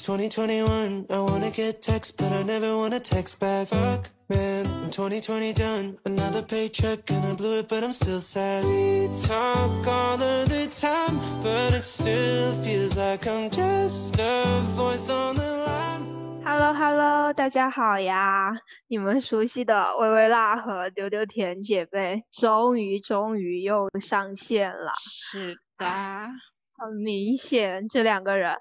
It's 2021. I wanna get text, but I never wanna text back. Fuck, man. I'm 2020 done. Another paycheck and I blew it, but I'm still sad. We talk all of the time, but it still feels like I'm just a voice on the line. Hello Hello，大家好呀！你们熟悉的微微辣和丢丢甜姐妹终于终于又上线了。是的，很明显，这两个人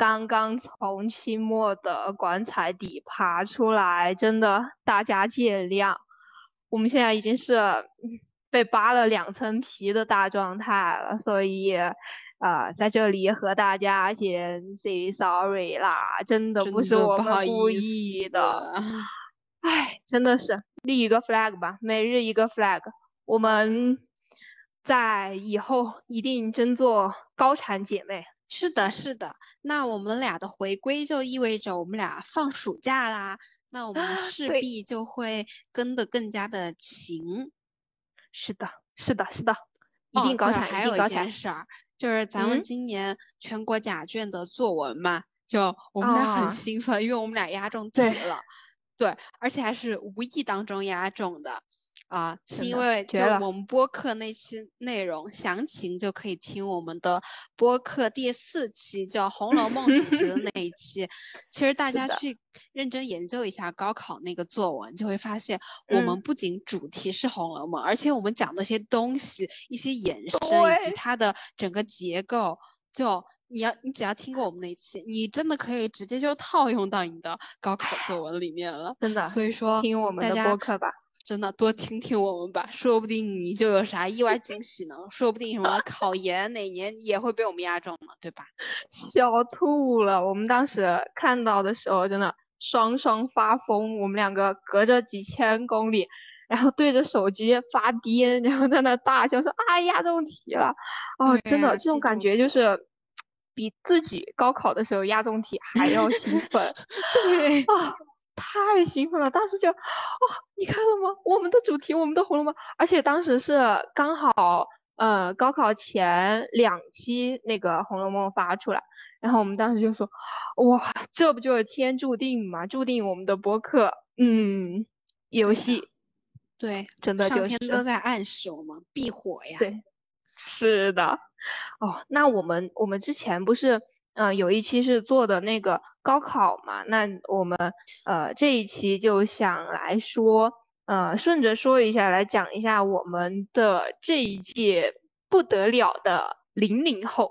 刚刚从期末的棺材底爬出来，真的大家见谅。我们现在已经是被扒了两层皮的大状态了，所以呃，在这里和大家先 say sorry 啦，真的不是我们故意的。唉，真的是立一个 flag 吧，每日一个 flag，我们在以后一定争做高产姐妹。是的，是的。那我们俩的回归就意味着我们俩放暑假啦。那我们势必就会跟得更加的勤。是的，是的，是的，一定高产，还有一件事儿，就是咱们今年全国甲卷的作文嘛，就我们俩很兴奋，因为我们俩押中题了。对，而且还是无意当中压中的。啊，是因为就我们播客那期内容详情就可以听我们的播客第四期，叫《红楼梦》主题的 那一期。其实大家去认真研究一下高考那个作文，就会发现我们不仅主题是《红楼梦》，而且我们讲的一些东西、一些延伸以及它的整个结构，就你要你只要听过我们那一期，你真的可以直接就套用到你的高考作文里面了。真的，所以说听我们的播客吧。真的多听听我们吧，说不定你就有啥意外惊喜呢。说不定什么考研哪年也会被我们压中呢，对吧？笑吐了！我们当时看到的时候，真的双双发疯。我们两个隔着几千公里，然后对着手机发癫，然后在那大叫说：“啊，压中题了！”哦，真的这种感觉就是比自己高考的时候压中题还要兴奋。对啊。太兴奋了！当时就，哦，你看了吗？我们的主题，我们的《红楼梦》，而且当时是刚好，呃，高考前两期那个《红楼梦》发出来，然后我们当时就说，哇，这不就是天注定吗？注定我们的播客，嗯，游戏，对，真的就是上天都在暗示我们必火呀。对，是的，哦，那我们我们之前不是。嗯，有一期是做的那个高考嘛，那我们呃这一期就想来说，呃顺着说一下，来讲一下我们的这一届不得了的零零后。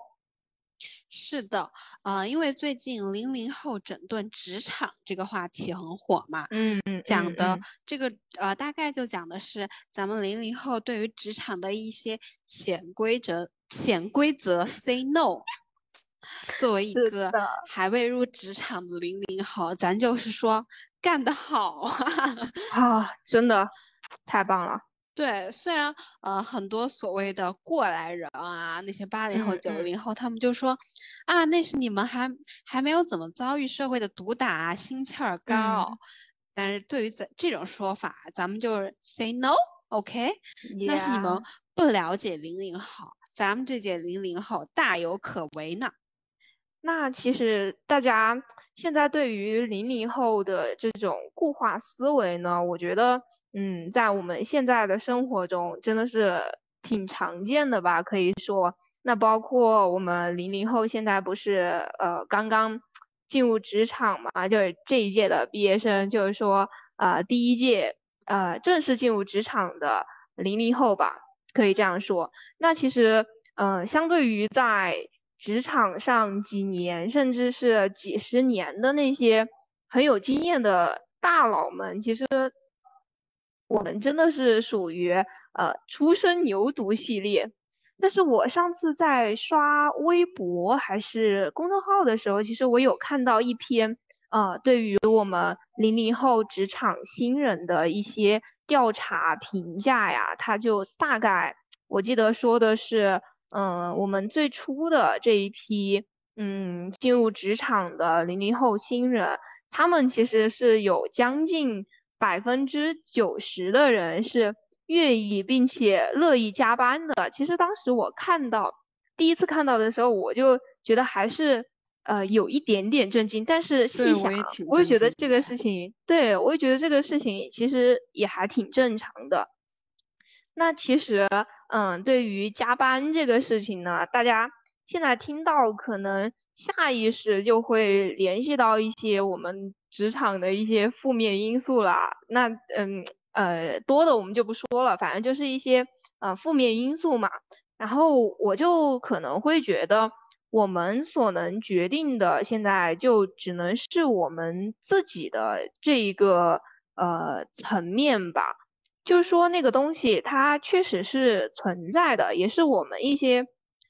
是的，呃，因为最近零零后整顿职场这个话题很火嘛，嗯嗯，讲的这个呃大概就讲的是咱们零零后对于职场的一些潜规则，潜规则 say no。作为一个还未入职场的零零后，咱就是说干得好啊！啊，真的太棒了。对，虽然呃很多所谓的过来人啊，那些八零后、九零后，他们就说啊，那是你们还还没有怎么遭遇社会的毒打，心气儿高。但是对于咱这种说法，咱们就是 say no，OK？那是你们不了解零零后，咱们这届零零后大有可为呢。那其实大家现在对于零零后的这种固化思维呢，我觉得，嗯，在我们现在的生活中真的是挺常见的吧？可以说，那包括我们零零后现在不是呃刚刚进入职场嘛，就是这一届的毕业生，就是说呃第一届呃正式进入职场的零零后吧，可以这样说。那其实，嗯，相对于在职场上几年甚至是几十年的那些很有经验的大佬们，其实我们真的是属于呃初生牛犊系列。但是我上次在刷微博还是公众号的时候，其实我有看到一篇呃对于我们零零后职场新人的一些调查评价呀，他就大概我记得说的是。嗯，我们最初的这一批，嗯，进入职场的零零后新人，他们其实是有将近百分之九十的人是愿意并且乐意加班的。其实当时我看到第一次看到的时候，我就觉得还是呃有一点点震惊，但是细想，我也觉得这个事情，对我也觉得这个事情其实也还挺正常的。那其实，嗯，对于加班这个事情呢，大家现在听到可能下意识就会联系到一些我们职场的一些负面因素啦。那，嗯，呃，多的我们就不说了，反正就是一些呃负面因素嘛。然后我就可能会觉得，我们所能决定的，现在就只能是我们自己的这一个呃层面吧。就是说，那个东西它确实是存在的，也是我们一些，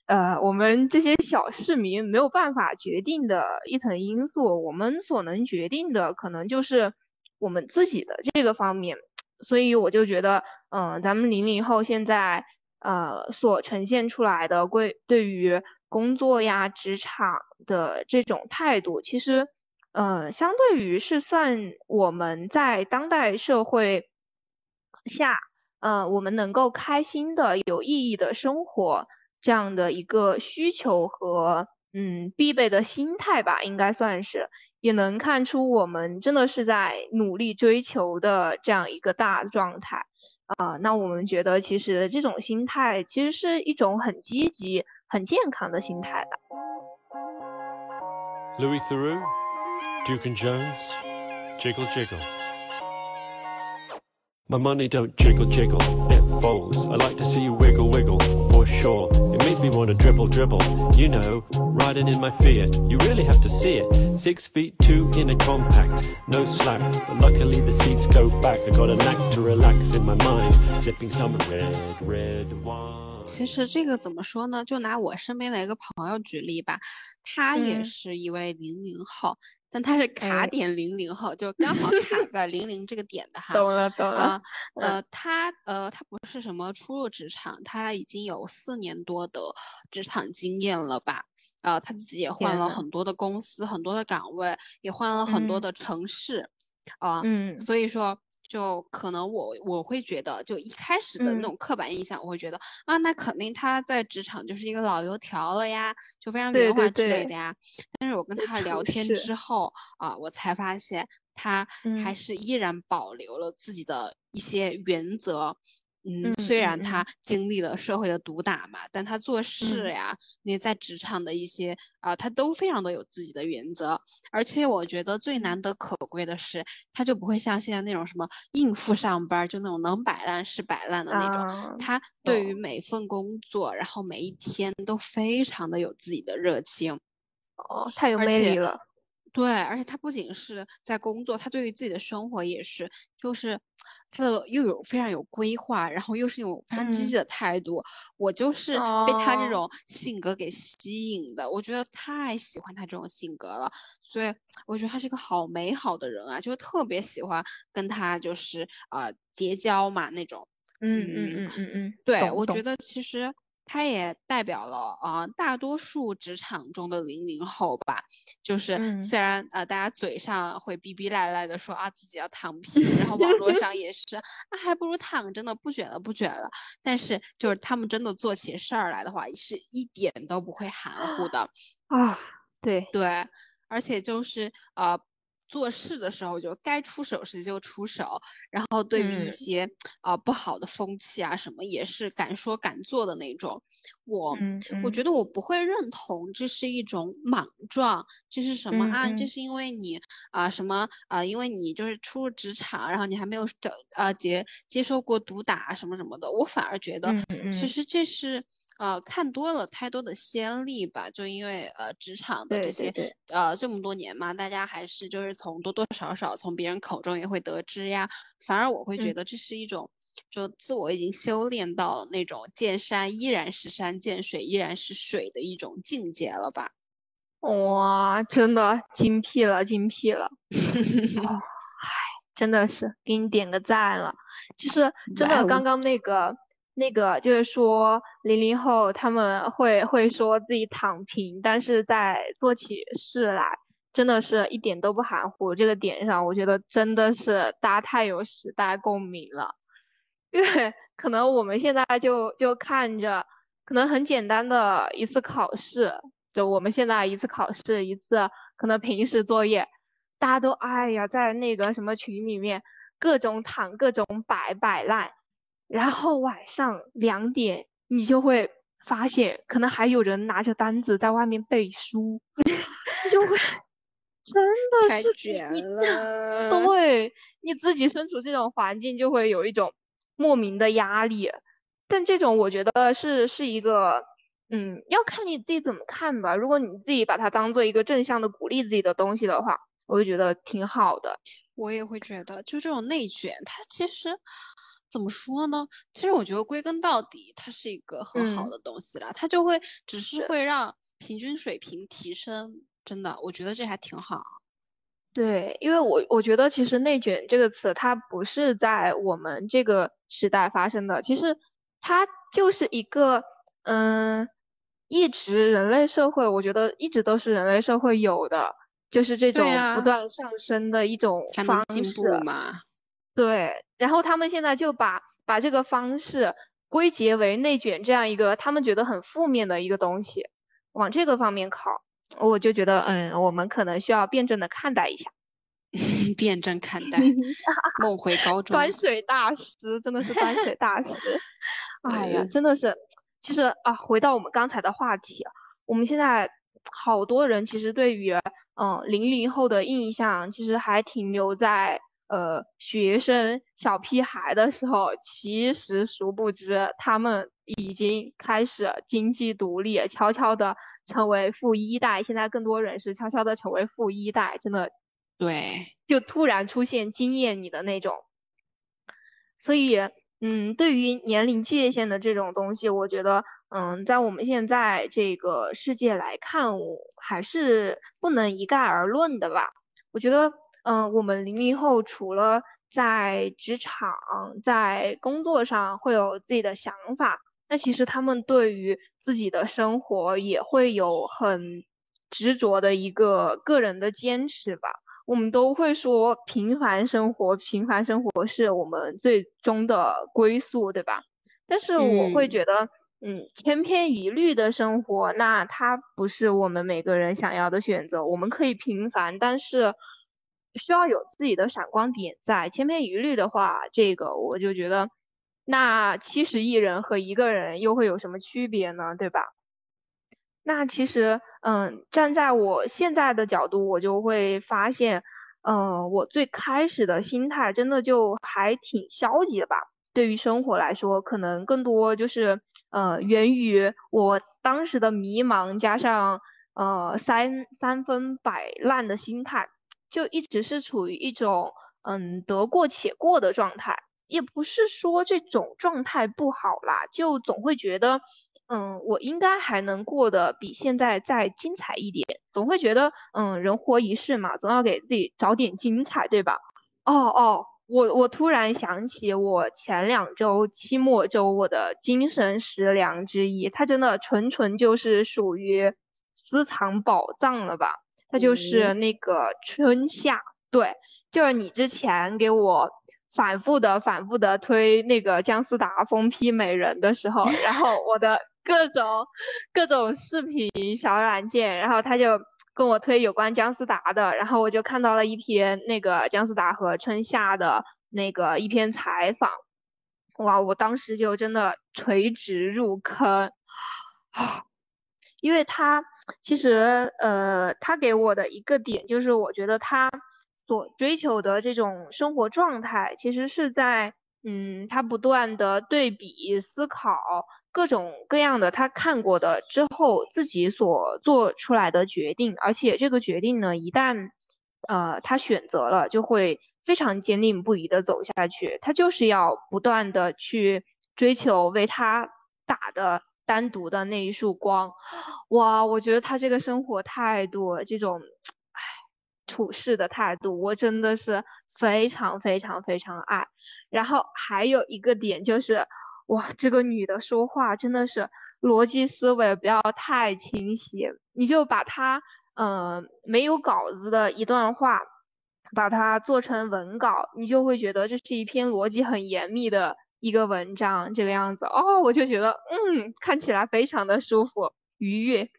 呃，我们这些小市民没有办法决定的一层因素。我们所能决定的，可能就是我们自己的这个方面。所以我就觉得，嗯，咱们零零后现在，呃，所呈现出来的归对于工作呀、职场的这种态度，其实，呃，相对于是算我们在当代社会。下，呃，我们能够开心的、有意义的生活，这样的一个需求和嗯必备的心态吧，应该算是，也能看出我们真的是在努力追求的这样一个大状态啊。那我们觉得，其实这种心态其实是一种很积极、很健康的心态吧。Louis Theroux, Duke and Jones, Jiggle Jiggle. My money don't jiggle jiggle, it folds. I like to see you wiggle wiggle, for sure. It makes me wanna dribble dribble. You know, riding in my Fiat, you really have to see it. Six feet two in a compact, no slack. But luckily the seats go back. I got a knack to relax in my mind, sipping some red, red wine. 其实这个怎么说呢？就拿我身边的一个朋友举例吧，他也是一位零零后， 但他是卡点零零后，就刚好卡 在零零这个点的哈。懂了，懂了。啊，呃，他呃，他不是什么初入职场，他已经有四年多的职场经验了吧？呃，他自己也换了很多的公司，很多的岗位，也换了很多的城市，啊，嗯，所以说。就可能我我会觉得，就一开始的那种刻板印象，我会觉得啊，那肯定他在职场就是一个老油条了呀，就非常圆滑之类的呀。但是我跟他聊天之后啊，我才发现他还是依然保留了自己的一些原则。嗯，虽然他经历了社会的毒打嘛，但他做事呀，那在职场的一些啊，他都非常的有自己的原则。而且我觉得最难得可贵的是，他就不会像现在那种什么应付上班，就那种能摆烂是摆烂的那种。他对于每份工作，然后每一天都非常的有自己的热情。哦，太有魅力了。对，而且他不仅是在工作，他对于自己的生活也是，就是他的又有非常有规划，然后又是那种非常积极的态度。我就是被他这种性格给吸引的，我觉得太喜欢他这种性格了，所以我觉得他是一个好美好的人啊，就特别喜欢跟他就是呃结交嘛那种。嗯嗯嗯嗯嗯，对，我觉得其实。他也代表了啊，大多数职场中的零零后吧，就是虽然呃，大家嘴上会逼逼赖赖的说啊自己要躺平，然后网络上也是，啊还不如躺着呢，不卷了不卷了。但是就是他们真的做起事儿来的话，是一点都不会含糊的啊。对对，而且就是呃。做事的时候就该出手时就出手，然后对于一些啊不好的风气啊什么也是敢说敢做的那种。我我觉得我不会认同这是一种莽撞，这是什么啊？这是因为你啊什么啊？因为你就是初入职场，然后你还没有呃接接受过毒打什么什么的。我反而觉得其实这是呃看多了太多的先例吧。就因为呃职场的这些呃这么多年嘛，大家还是就是。从多多少少从别人口中也会得知呀，反而我会觉得这是一种，就自我已经修炼到了那种见山依然是山，见水依然是水的一种境界了吧？哇，真的精辟了，精辟了！唉，真的是给你点个赞了。其实 真的，刚刚那个那个就是说零零后他们会会说自己躺平，但是在做起事来。真的是一点都不含糊，这个点上，我觉得真的是大家太有时代共鸣了。因为可能我们现在就就看着，可能很简单的一次考试，就我们现在一次考试一次，可能平时作业，大家都哎呀，在那个什么群里面各种躺各种摆摆烂，然后晚上两点你就会发现，可能还有人拿着单子在外面背书，就会 真的是卷 了，对，你自己身处这种环境就会有一种莫名的压力，但这种我觉得是是一个。嗯，要看你自己怎么看吧。如果你自己把它当做一个正向的鼓励自己的东西的话，我就觉得挺好的。我也会觉得，就这种内卷，它其实怎么说呢？其实我觉得归根到底，它是一个很好的东西了。它就会只是会让平均水平提升。真的，我觉得这还挺好。对，因为我我觉得其实内卷这个词，它不是在我们这个时代发生的，其实它就是一个嗯。一直人类社会，我觉得一直都是人类社会有的，就是这种不断上升的一种方式嘛。对，然后他们现在就把把这个方式归结为内卷这样一个他们觉得很负面的一个东西，往这个方面靠，我就觉得嗯，我们可能需要辩证的看待一下。辩证看待，梦回高中。端水大师真的是端水大师，哎呀，真的是。其实啊，回到我们刚才的话题，我们现在好多人其实对于嗯零零后的印象，其实还停留在呃学生小屁孩的时候。其实殊不知，他们已经开始经济独立，悄悄的成为富一代。现在更多人是悄悄的成为富一代，真的，对，就突然出现惊艳你的那种。所以。嗯，对于年龄界限的这种东西，我觉得，嗯，在我们现在这个世界来看，我还是不能一概而论的吧。我觉得，嗯，我们零零后除了在职场、在工作上会有自己的想法，那其实他们对于自己的生活也会有很执着的一个个人的坚持吧。我们都会说平凡生活，平凡生活是我们最终的归宿，对吧？但是我会觉得，嗯，千篇一律的生活，那它不是我们每个人想要的选择。我们可以平凡，但是需要有自己的闪光点在。千篇一律的话，这个我就觉得，那七十亿人和一个人又会有什么区别呢？对吧？那其实，嗯，站在我现在的角度，我就会发现，嗯，我最开始的心态真的就还挺消极的吧。对于生活来说，可能更多就是，呃，源于我当时的迷茫，加上，呃，三三分摆烂的心态，就一直是处于一种，嗯，得过且过的状态。也不是说这种状态不好啦，就总会觉得。嗯，我应该还能过得比现在再精彩一点。总会觉得，嗯，人活一世嘛，总要给自己找点精彩，对吧？哦哦，我我突然想起我前两周期末周我的精神食粮之一，它真的纯纯就是属于私藏宝藏了吧？它就是那个春夏，对，就是你之前给我反复的反复的推那个姜思达疯批美人的时候，然后我的。各种各种视频小软件，然后他就跟我推有关姜思达的，然后我就看到了一篇那个姜思达和春夏的那个一篇采访，哇，我当时就真的垂直入坑，啊，因为他其实呃，他给我的一个点就是，我觉得他所追求的这种生活状态，其实是在嗯，他不断的对比思考。各种各样的他看过的之后，自己所做出来的决定，而且这个决定呢，一旦，呃，他选择了，就会非常坚定不移的走下去。他就是要不断的去追求为他打的单独的那一束光。哇，我觉得他这个生活态度，这种，唉，处事的态度，我真的是非常非常非常爱。然后还有一个点就是。哇，这个女的说话真的是逻辑思维不要太清晰，你就把她，嗯，没有稿子的一段话，把它做成文稿，你就会觉得这是一篇逻辑很严密的一个文章，这个样子哦，我就觉得，嗯，看起来非常的舒服愉悦。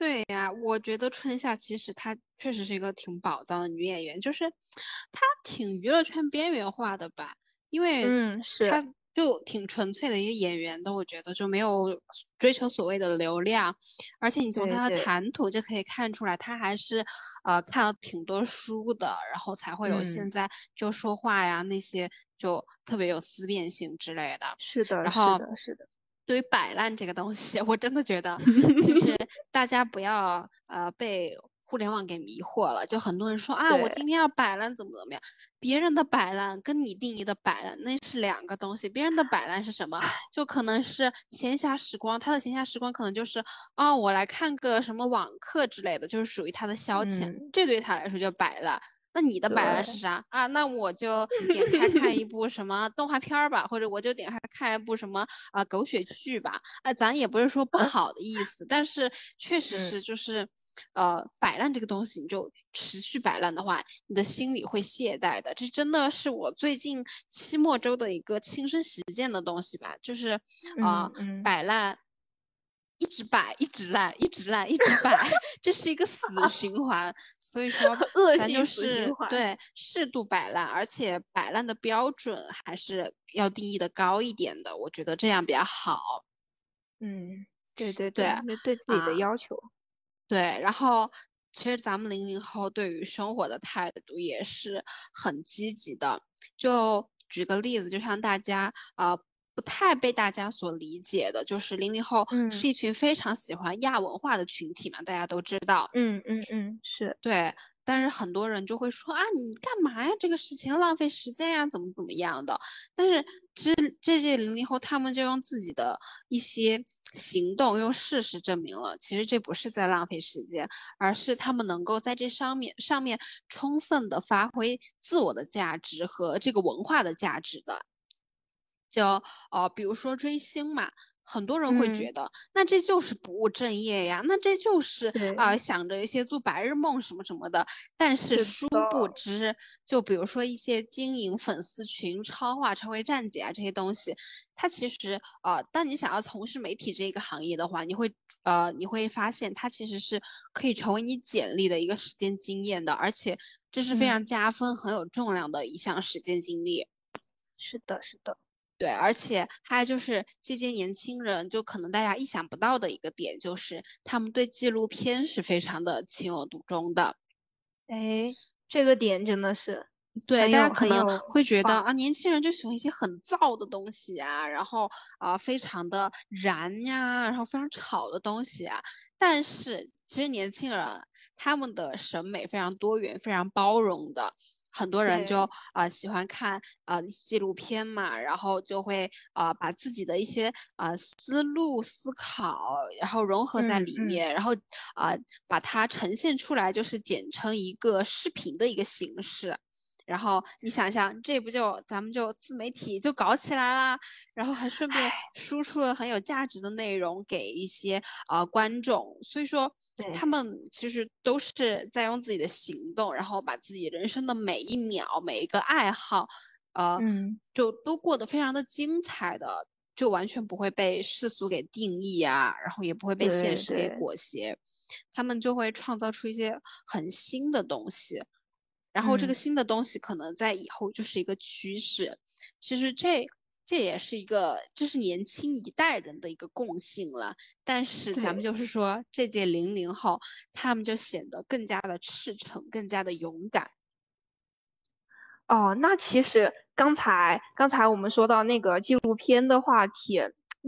对呀，我觉得春夏其实她确实是一个挺宝藏的女演员，就是她挺娱乐圈边缘化的吧，因为嗯是。就挺纯粹的一个演员的，我觉得就没有追求所谓的流量，而且你从他的谈吐就可以看出来，他还是呃看了挺多书的，然后才会有现在就说话呀那些就特别有思辨性之类的。是的，然后是的，是的。对于摆烂这个东西，我真的觉得 就是大家不要呃被。互联网给迷惑了，就很多人说啊，我今天要摆烂，怎么怎么样？别人的摆烂跟你定义的摆烂那是两个东西。别人的摆烂是什么？就可能是闲暇时光，他的闲暇时光可能就是哦，我来看个什么网课之类的，就是属于他的消遣，这对他来说就摆烂。那你的摆烂是啥啊？那我就 点开看一部什么动画片儿吧，或者我就点开看一部什么啊狗血剧吧。哎，咱也不是说不好的意思，但是确实是就是。呃，摆烂这个东西，你就持续摆烂的话，你的心里会懈怠的。这真的是我最近期末周的一个亲身实践的东西吧，就是啊，摆烂，一直摆，一直烂，一直烂，一直摆，这是一个死循环。所以说，咱就是对适度摆烂，而且摆烂的标准还是要定义的高一点的，我觉得这样比较好。嗯，对对对，对自己的要求。对，然后其实咱们零零后对于生活的态度也是很积极的。就举个例子，就像大家呃不太被大家所理解的，就是零零后是一群非常喜欢亚文化的群体嘛，大家都知道。嗯嗯嗯，是对。但是很多人就会说啊，你干嘛呀？这个事情浪费时间呀，怎么怎么样的？但是其实这些零零后，他们就用自己的一些行动，用事实证明了，其实这不是在浪费时间，而是他们能够在这上面上面充分的发挥自我的价值和这个文化的价值的。就呃，比如说追星嘛。很多人会觉得，那这就是不务正业呀，那这就是啊，想着一些做白日梦什么什么的。但是殊不知，就比如说一些经营粉丝群、超话、成为站姐啊这些东西，它其实呃，当你想要从事媒体这个行业的话，你会呃，你会发现它其实是可以成为你简历的一个实践经验的，而且这是非常加分、很有重量的一项实践经历。是的，是的。对，而且还有就是这些年轻人，就可能大家意想不到的一个点，就是他们对纪录片是非常的情有独钟的。哎，这个点真的是，对大家可能会觉得啊，年轻人就喜欢一些很燥的东西啊，然后啊，非常的燃呀，然后非常吵的东西啊。但是其实年轻人他们的审美非常多元，非常包容的。很多人就啊喜欢看啊纪录片嘛，然后就会啊把自己的一些啊思路思考，然后融合在里面，然后啊把它呈现出来，就是剪成一个视频的一个形式。然后你想想，这不就咱们就自媒体就搞起来啦，然后还顺便输出了很有价值的内容给一些啊观众，所以说他们其实都是在用自己的行动，然后把自己人生的每一秒、每一个爱好，呃，就都过得非常的精彩的，就完全不会被世俗给定义啊，然后也不会被现实给裹挟，他们就会创造出一些很新的东西。然后这个新的东西可能在以后就是一个趋势，其实这这也是一个这是年轻一代人的一个共性了。但是咱们就是说这届零零后，他们就显得更加的赤诚，更加的勇敢。哦，那其实刚才刚才我们说到那个纪录片的话题，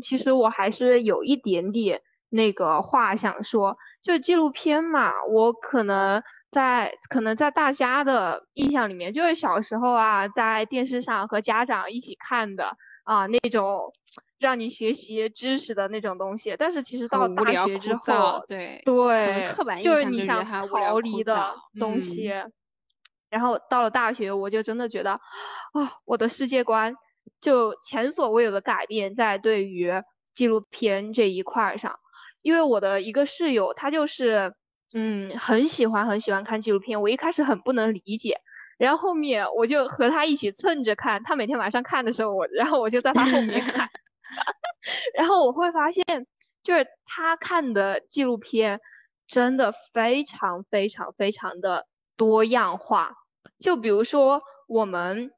其实我还是有一点点那个话想说，就纪录片嘛，我可能。在可能在大家的印象里面，就是小时候啊，在电视上和家长一起看的啊那种让你学习知识的那种东西。但是其实到大学之后，对对，就是你想逃离的东西。然后到了大学，我就真的觉得啊，我的世界观就前所未有的改变在对于纪录片这一块上，因为我的一个室友，他就是。嗯，很喜欢很喜欢看纪录片。我一开始很不能理解，然后后面我就和他一起蹭着看。他每天晚上看的时候，我然后我就在他后面看。然后我会发现，就是他看的纪录片，真的非常非常非常的多样化。就比如说我们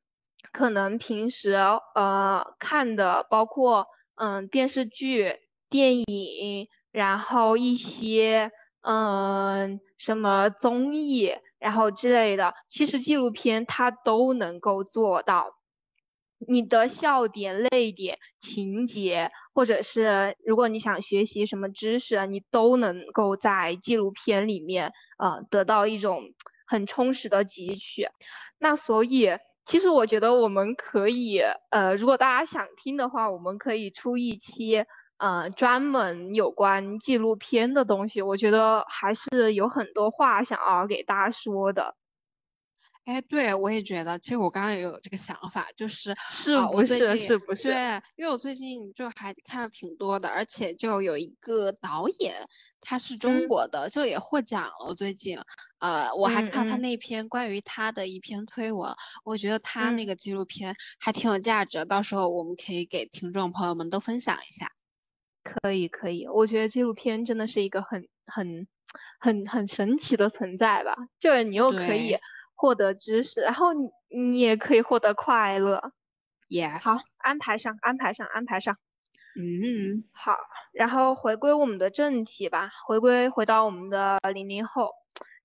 可能平时呃看的，包括嗯电视剧、电影，然后一些嗯什么综艺，然后之类的，其实纪录片它都能够做到。你的笑点、泪点、情节，或者是如果你想学习什么知识，你都能够在纪录片里面，呃，得到一种很充实的汲取。那所以，其实我觉得我们可以，呃，如果大家想听的话，我们可以出一期，呃，专门有关纪录片的东西。我觉得还是有很多话想要给大家说的。哎，对，我也觉得，其实我刚刚也有这个想法，就是啊，我最近是不是？对，因为我最近就还看了挺多的，而且就有一个导演，他是中国的，就也获奖了。最近，呃，我还看他那篇关于他的一篇推文，我觉得他那个纪录片还挺有价值，到时候我们可以给听众朋友们都分享一下。可以，可以，我觉得纪录片真的是一个很、很、很、很神奇的存在吧，就是你又可以。获得知识，然后你你也可以获得快乐。Yes，好，安排上，安排上，安排上。嗯，好，然后回归我们的正题吧，回归回到我们的零零后。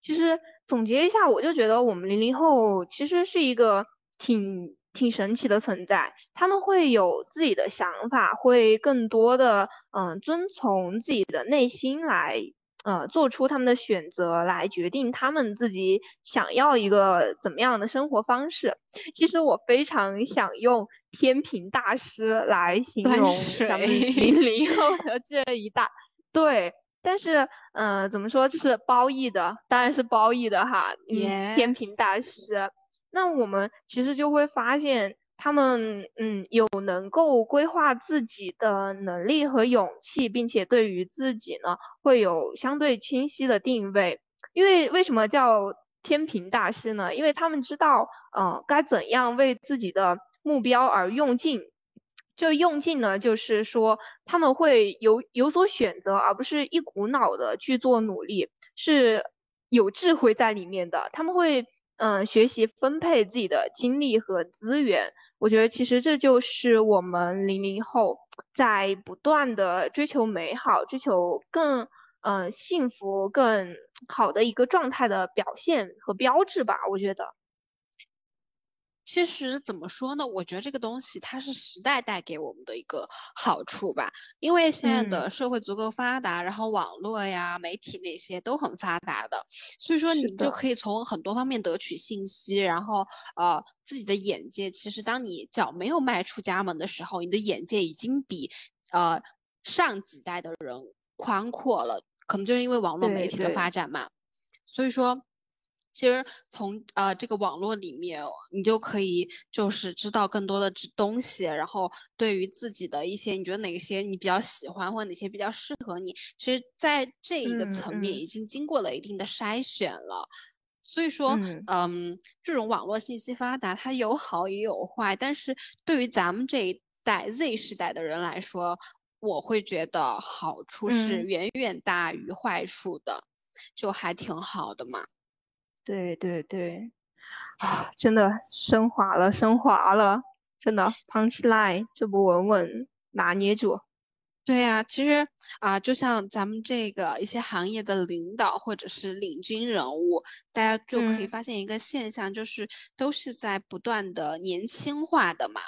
其实总结一下，我就觉得我们零零后其实是一个挺挺神奇的存在。他们会有自己的想法，会更多的嗯遵从自己的内心来。呃，做出他们的选择来决定他们自己想要一个怎么样的生活方式。其实我非常想用天平大师来形容咱们零零后的这一代。对，但是嗯，怎么说，就是褒义的，当然是褒义的哈。嗯，天平大师，那我们其实就会发现。他们嗯有能够规划自己的能力和勇气，并且对于自己呢会有相对清晰的定位。因为为什么叫天平大师呢？因为他们知道呃该怎样为自己的目标而用劲。就用劲呢，就是说他们会有有所选择，而不是一股脑的去做努力，是有智慧在里面的。他们会嗯学习分配自己的精力和资源。我觉得其实这就是我们零零后在不断的追求美好、追求更嗯幸福、更好的一个状态的表现和标志吧。我觉得。其实怎么说呢？我觉得这个东西它是时代带给我们的一个好处吧。因为现在的社会足够发达，然后网络呀、媒体那些都很发达的，所以说你就可以从很多方面得取信息。然后呃，自己的眼界，其实当你脚没有迈出家门的时候，你的眼界已经比呃上几代的人宽阔了。可能就是因为网络媒体的发展嘛。所以说。其实从呃这个网络里面，你就可以就是知道更多的东西，然后对于自己的一些你觉得哪些你比较喜欢，或者哪些比较适合你，其实在这一个层面已经经过了一定的筛选了。所以说，嗯，这种网络信息发达，它有好也有坏，但是对于咱们这一代 Z 时代的人来说，我会觉得好处是远远大于坏处的，就还挺好的嘛。对对对，啊，真的升华了，升华了，真的 punch line 这不稳稳拿捏住。对呀，其实啊，就像咱们这个一些行业的领导或者是领军人物，大家就可以发现一个现象，就是都是在不断的年轻化的嘛。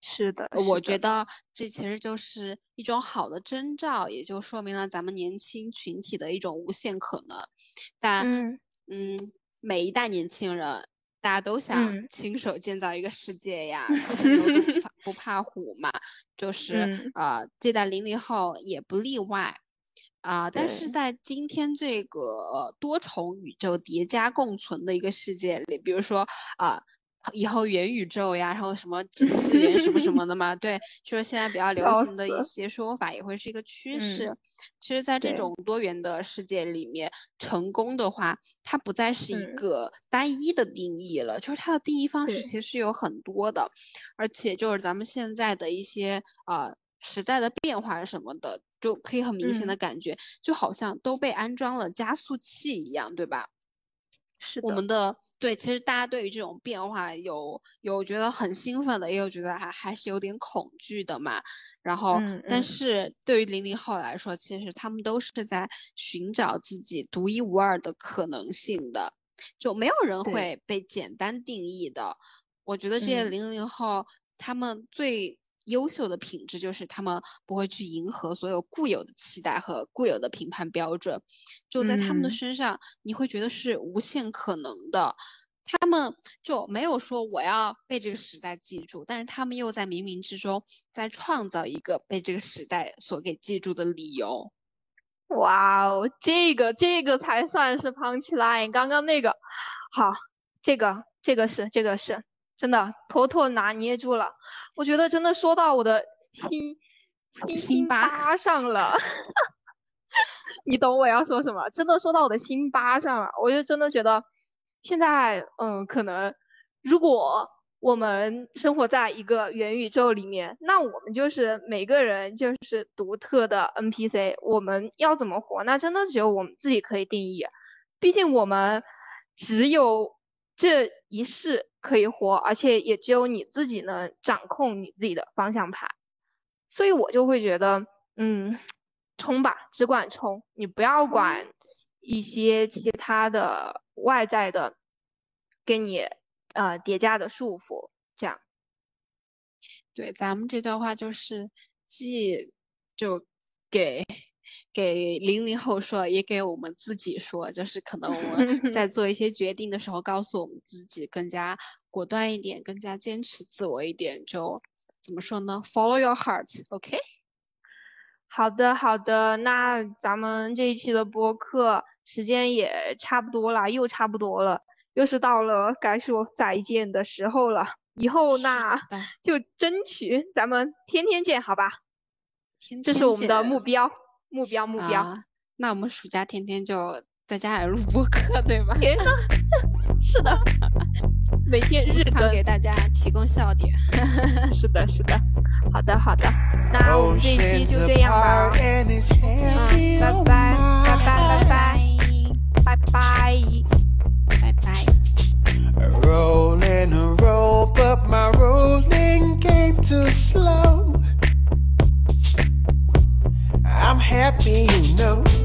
是的，我觉得这其实就是一种好的征兆，也就说明了咱们年轻群体的一种无限可能。但嗯，每一代年轻人，大家都想亲手建造一个世界呀，初生牛犊不怕不怕虎嘛，就是呃，这代零零后也不例外啊。但是在今天这个多重宇宙叠加共存的一个世界里，比如说啊。以后元宇宙呀，然后什么几次 元什么什么的嘛，对，就是现在比较流行的一些说法，也会是一个趋势。其实，在这种多元的世界里面，成功的话，它不再是一个单一的定义了，就是它的定义方式其实有很多的，而且就是咱们现在的一些呃时代的变化什么的，就可以很明显的感觉，就好像都被安装了加速器一样，对吧？是我们的对，其实大家对于这种变化有有觉得很兴奋的，也有觉得还还是有点恐惧的嘛。然后，但是对于零零后来说，其实他们都是在寻找自己独一无二的可能性的，就没有人会被简单定义的。我觉得这些零零后他们最。优秀的品质就是他们不会去迎合所有固有的期待和固有的评判标准，就在他们的身上，你会觉得是无限可能的。他们就没有说我要被这个时代记住，但是他们又在冥冥之中在创造一个被这个时代所给记住的理由。哇哦，这个这个才算是 punch line，刚刚那个好，这个这个是这个是。真的妥妥拿捏住了，我觉得真的说到我的心心心巴上了，你懂我要说什么？真的说到我的心巴上了，我就真的觉得现在，嗯，可能如果我们生活在一个元宇宙里面，那我们就是每个人就是独特的 NPC，我们要怎么活，那真的只有我们自己可以定义，毕竟我们只有这一世。可以活，而且也只有你自己能掌控你自己的方向盘，所以我就会觉得，嗯，冲吧，只管冲，你不要管一些其他的外在的给你呃叠加的束缚，这样。对，咱们这段话就是既就给。给零零后说，也给我们自己说，就是可能我们在 做一些决定的时候，告诉我们自己更加果断一点，更加坚持自我一点。就怎么说呢？Follow your heart，OK？好的，好的。那咱们这一期的播客时间也差不多了，又差不多了，又是到了该说再见的时候了。以后那就争取咱们天天见，好吧？这是我们的目标。目标目标，那我们暑假天天就在家里录播客，对吧？天呐，是的，每天日常给大家提供笑点。是的，是的，好的，好的，那我们这一期就这样吧。嗯，拜拜，拜拜，拜拜，拜拜，拜拜。I'm happy, you know.